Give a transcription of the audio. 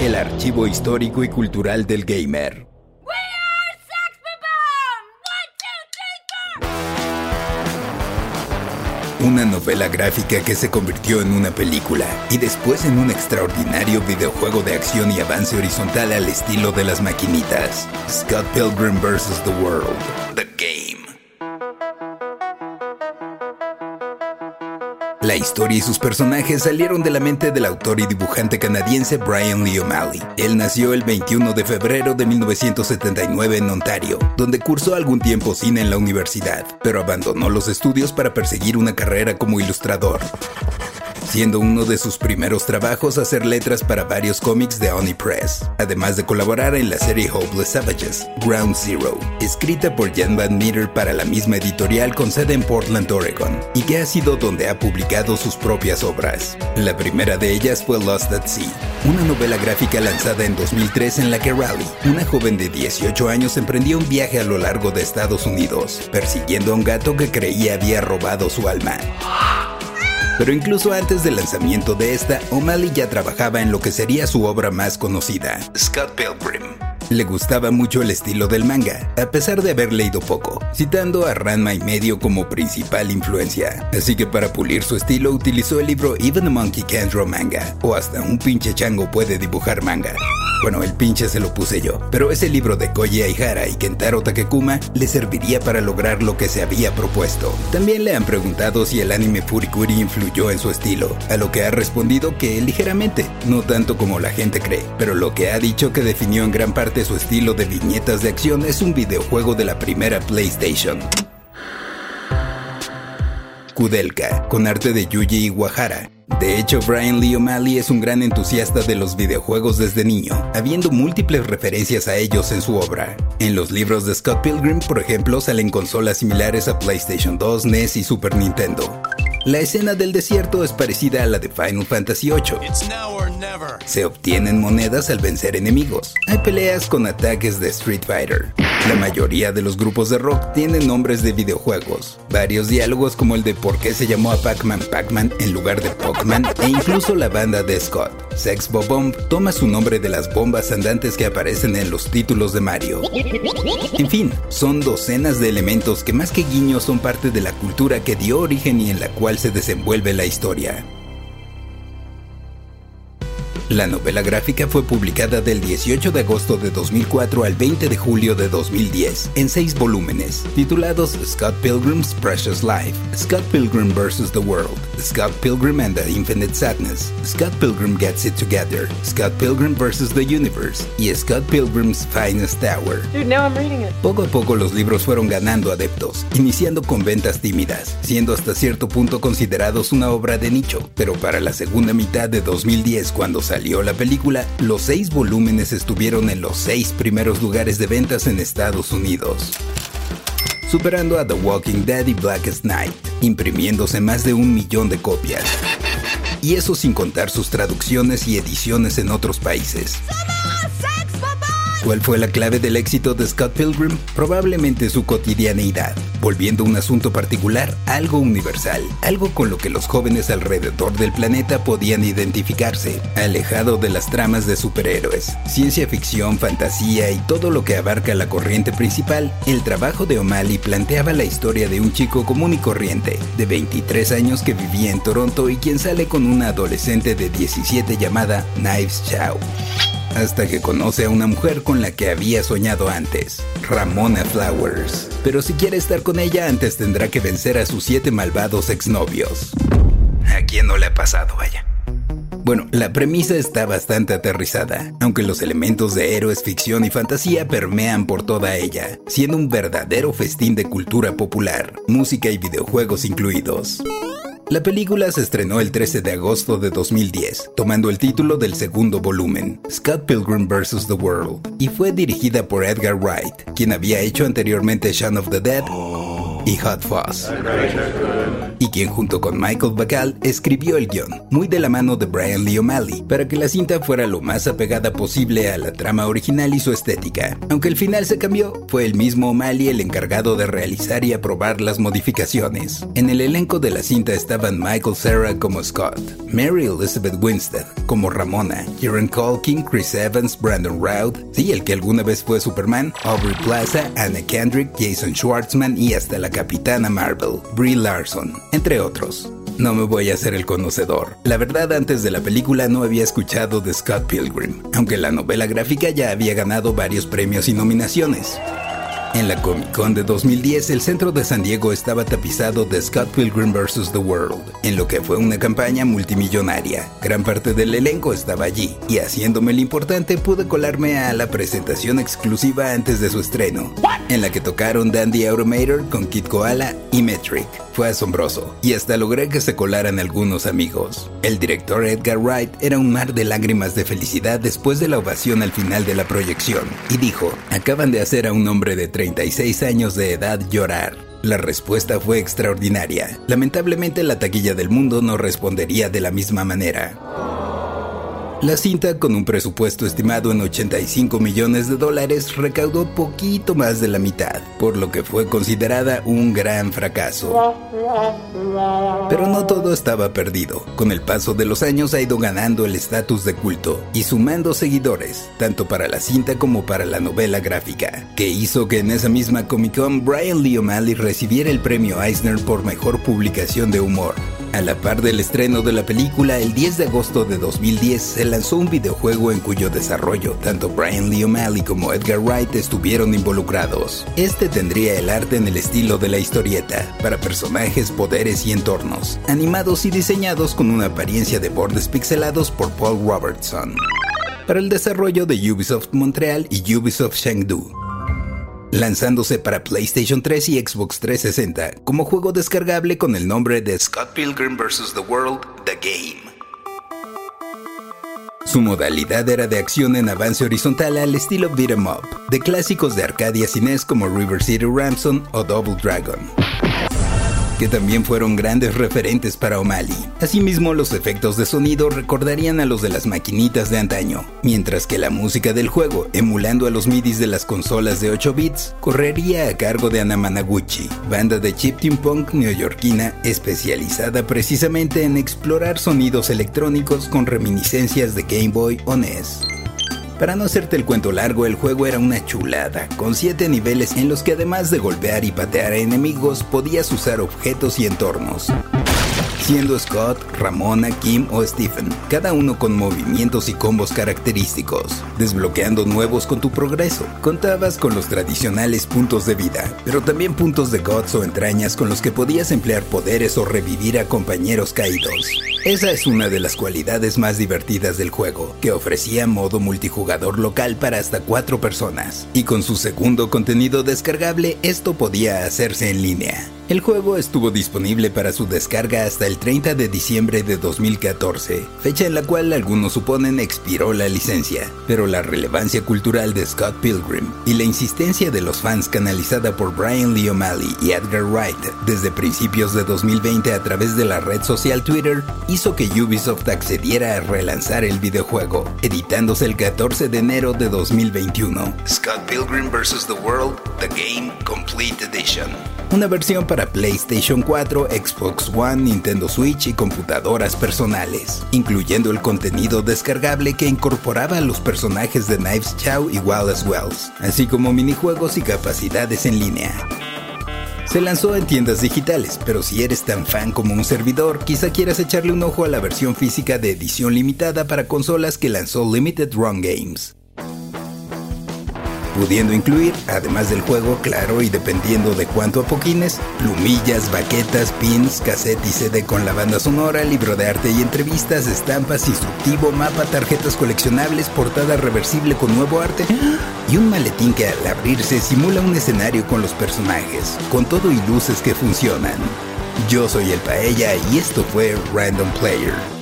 El archivo histórico y cultural del gamer. Una novela gráfica que se convirtió en una película y después en un extraordinario videojuego de acción y avance horizontal al estilo de las maquinitas. Scott Pilgrim vs. The World. La historia y sus personajes salieron de la mente del autor y dibujante canadiense Brian Lee O'Malley. Él nació el 21 de febrero de 1979 en Ontario, donde cursó algún tiempo cine en la universidad, pero abandonó los estudios para perseguir una carrera como ilustrador siendo uno de sus primeros trabajos hacer letras para varios cómics de Oni Press, además de colaborar en la serie Hopeless Savages, Ground Zero, escrita por Jan Van Meter para la misma editorial con sede en Portland, Oregon, y que ha sido donde ha publicado sus propias obras. La primera de ellas fue Lost at Sea, una novela gráfica lanzada en 2003 en la que Raleigh, una joven de 18 años, emprendió un viaje a lo largo de Estados Unidos, persiguiendo a un gato que creía había robado su alma. Pero incluso antes del lanzamiento de esta, O'Malley ya trabajaba en lo que sería su obra más conocida, Scott Pilgrim. Le gustaba mucho el estilo del manga, a pesar de haber leído poco, citando a Ranma y medio como principal influencia. Así que para pulir su estilo utilizó el libro Even a Monkey Can't Draw Manga, o hasta un pinche chango puede dibujar manga. Bueno, el pinche se lo puse yo, pero ese libro de Koji Aihara y Kentaro Takekuma le serviría para lograr lo que se había propuesto. También le han preguntado si el anime Furikuri influyó en su estilo, a lo que ha respondido que ligeramente, no tanto como la gente cree, pero lo que ha dicho que definió en gran parte su estilo de viñetas de acción es un videojuego de la primera PlayStation. Kudelka, con arte de Yuji Iwahara. De hecho, Brian Lee O'Malley es un gran entusiasta de los videojuegos desde niño, habiendo múltiples referencias a ellos en su obra. En los libros de Scott Pilgrim, por ejemplo, salen consolas similares a PlayStation 2, NES y Super Nintendo. La escena del desierto es parecida a la de Final Fantasy VIII. Se obtienen monedas al vencer enemigos. Hay peleas con ataques de Street Fighter. La mayoría de los grupos de rock tienen nombres de videojuegos. Varios diálogos como el de por qué se llamó a Pac-Man Pac-Man en lugar de Pac-Man e incluso la banda de Scott. Sex Bomb toma su nombre de las bombas andantes que aparecen en los títulos de Mario. En fin, son docenas de elementos que más que guiños son parte de la cultura que dio origen y en la cual se desenvuelve la historia. La novela gráfica fue publicada del 18 de agosto de 2004 al 20 de julio de 2010 en seis volúmenes, titulados Scott Pilgrim's Precious Life, Scott Pilgrim vs. the World, Scott Pilgrim and the Infinite Sadness, Scott Pilgrim Gets It Together, Scott Pilgrim vs. the Universe y Scott Pilgrim's Finest Hour. Dude, now I'm reading it. Poco a poco los libros fueron ganando adeptos, iniciando con ventas tímidas, siendo hasta cierto punto considerados una obra de nicho, pero para la segunda mitad de 2010 cuando salió la película, los seis volúmenes estuvieron en los seis primeros lugares de ventas en Estados Unidos superando a The Walking Dead y Blackest Night, imprimiéndose más de un millón de copias. Y eso sin contar sus traducciones y ediciones en otros países. ¿Cuál fue la clave del éxito de Scott Pilgrim? Probablemente su cotidianeidad, volviendo un asunto particular algo universal, algo con lo que los jóvenes alrededor del planeta podían identificarse, alejado de las tramas de superhéroes, ciencia ficción, fantasía y todo lo que abarca la corriente principal. El trabajo de O'Malley planteaba la historia de un chico común y corriente, de 23 años que vivía en Toronto y quien sale con una adolescente de 17 llamada Knives Chow hasta que conoce a una mujer con la que había soñado antes, Ramona Flowers. Pero si quiere estar con ella antes tendrá que vencer a sus siete malvados exnovios. ¿A quién no le ha pasado, vaya? Bueno, la premisa está bastante aterrizada, aunque los elementos de héroes, ficción y fantasía permean por toda ella, siendo un verdadero festín de cultura popular, música y videojuegos incluidos. La película se estrenó el 13 de agosto de 2010, tomando el título del segundo volumen, Scott Pilgrim vs. The World, y fue dirigida por Edgar Wright, quien había hecho anteriormente Shaun of the Dead y Hot Fuzz. Y quien junto con Michael Bacall escribió el guion, muy de la mano de Brian Lee O'Malley, para que la cinta fuera lo más apegada posible a la trama original y su estética. Aunque el final se cambió, fue el mismo O'Malley el encargado de realizar y aprobar las modificaciones. En el elenco de la cinta estaban Michael Cera como Scott, Mary Elizabeth Winstead como Ramona, Kieran Culkin, Chris Evans, Brandon Routh, sí, el que alguna vez fue Superman, Aubrey Plaza, Anna Kendrick, Jason Schwartzman y hasta la Capitana Marvel, Brie Larson, entre otros. No me voy a hacer el conocedor. La verdad, antes de la película no había escuchado de Scott Pilgrim, aunque la novela gráfica ya había ganado varios premios y nominaciones. En la Comic Con de 2010, el centro de San Diego estaba tapizado de Scott Pilgrim vs. The World, en lo que fue una campaña multimillonaria. Gran parte del elenco estaba allí, y haciéndome lo importante pude colarme a la presentación exclusiva antes de su estreno, en la que tocaron Dandy Automator con Kid Koala y Metric. Fue asombroso, y hasta logré que se colaran algunos amigos. El director Edgar Wright era un mar de lágrimas de felicidad después de la ovación al final de la proyección, y dijo, acaban de hacer a un hombre de 36 años de edad llorar. La respuesta fue extraordinaria. Lamentablemente la taquilla del mundo no respondería de la misma manera. La cinta, con un presupuesto estimado en 85 millones de dólares, recaudó poquito más de la mitad, por lo que fue considerada un gran fracaso. Pero no todo estaba perdido. Con el paso de los años ha ido ganando el estatus de culto y sumando seguidores, tanto para la cinta como para la novela gráfica, que hizo que en esa misma Comic Con Brian Lee O'Malley recibiera el premio Eisner por mejor publicación de humor. A la par del estreno de la película, el 10 de agosto de 2010 se lanzó un videojuego en cuyo desarrollo tanto Brian Lee O'Malley como Edgar Wright estuvieron involucrados. Este tendría el arte en el estilo de la historieta, para personajes, poderes y entornos, animados y diseñados con una apariencia de bordes pixelados por Paul Robertson. Para el desarrollo de Ubisoft Montreal y Ubisoft Chengdu, lanzándose para PlayStation 3 y Xbox 360 como juego descargable con el nombre de Scott Pilgrim vs. The World, The Game. Su modalidad era de acción en avance horizontal al estilo beat 'em up, de clásicos de Arcadia Cines como River City Ransom o Double Dragon que también fueron grandes referentes para O'Malley. Asimismo, los efectos de sonido recordarían a los de las maquinitas de antaño, mientras que la música del juego, emulando a los midis de las consolas de 8 bits, correría a cargo de Anamanaguchi, banda de chiptune punk neoyorquina especializada precisamente en explorar sonidos electrónicos con reminiscencias de Game Boy o NES. Para no hacerte el cuento largo, el juego era una chulada, con 7 niveles en los que además de golpear y patear a enemigos, podías usar objetos y entornos siendo Scott, Ramona, Kim o Stephen, cada uno con movimientos y combos característicos, desbloqueando nuevos con tu progreso. Contabas con los tradicionales puntos de vida, pero también puntos de gods o entrañas con los que podías emplear poderes o revivir a compañeros caídos. Esa es una de las cualidades más divertidas del juego, que ofrecía modo multijugador local para hasta 4 personas, y con su segundo contenido descargable esto podía hacerse en línea. El juego estuvo disponible para su descarga hasta el 30 de diciembre de 2014, fecha en la cual algunos suponen expiró la licencia, pero la relevancia cultural de Scott Pilgrim y la insistencia de los fans canalizada por Brian Lee O'Malley y Edgar Wright desde principios de 2020 a través de la red social Twitter hizo que Ubisoft accediera a relanzar el videojuego, editándose el 14 de enero de 2021. Scott Pilgrim vs. The World, The Game Complete Edition. Una versión para PlayStation 4, Xbox One, Nintendo Switch y computadoras personales, incluyendo el contenido descargable que incorporaba a los personajes de Knives Chow y Wallace Wells, así como minijuegos y capacidades en línea. Se lanzó en tiendas digitales, pero si eres tan fan como un servidor, quizá quieras echarle un ojo a la versión física de edición limitada para consolas que lanzó Limited Run Games pudiendo incluir, además del juego, claro, y dependiendo de cuánto apoquines, plumillas, baquetas, pins, cassette y CD con la banda sonora, libro de arte y entrevistas, estampas, instructivo, mapa, tarjetas coleccionables, portada reversible con nuevo arte y un maletín que al abrirse simula un escenario con los personajes, con todo y luces que funcionan. Yo soy el Paella y esto fue Random Player.